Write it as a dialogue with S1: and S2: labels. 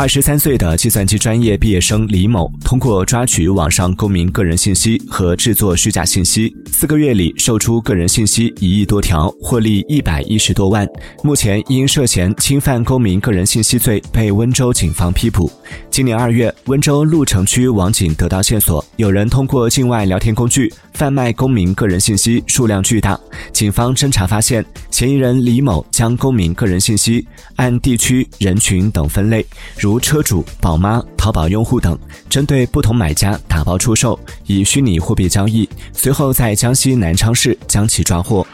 S1: 二十三岁的计算机专业毕业生李某，通过抓取网上公民个人信息和制作虚假信息，四个月里售出个人信息一亿多条，获利一百一十多万。目前因涉嫌侵犯公民个人信息罪被温州警方批捕。今年二月，温州鹿城区网警得到线索，有人通过境外聊天工具贩卖公民个人信息，数量巨大。警方侦查发现，嫌疑人李某将公民个人信息按地区、人群等分类，如。车主、宝妈、淘宝用户等，针对不同买家打包出售，以虚拟货币交易，随后在江西南昌市将其抓获。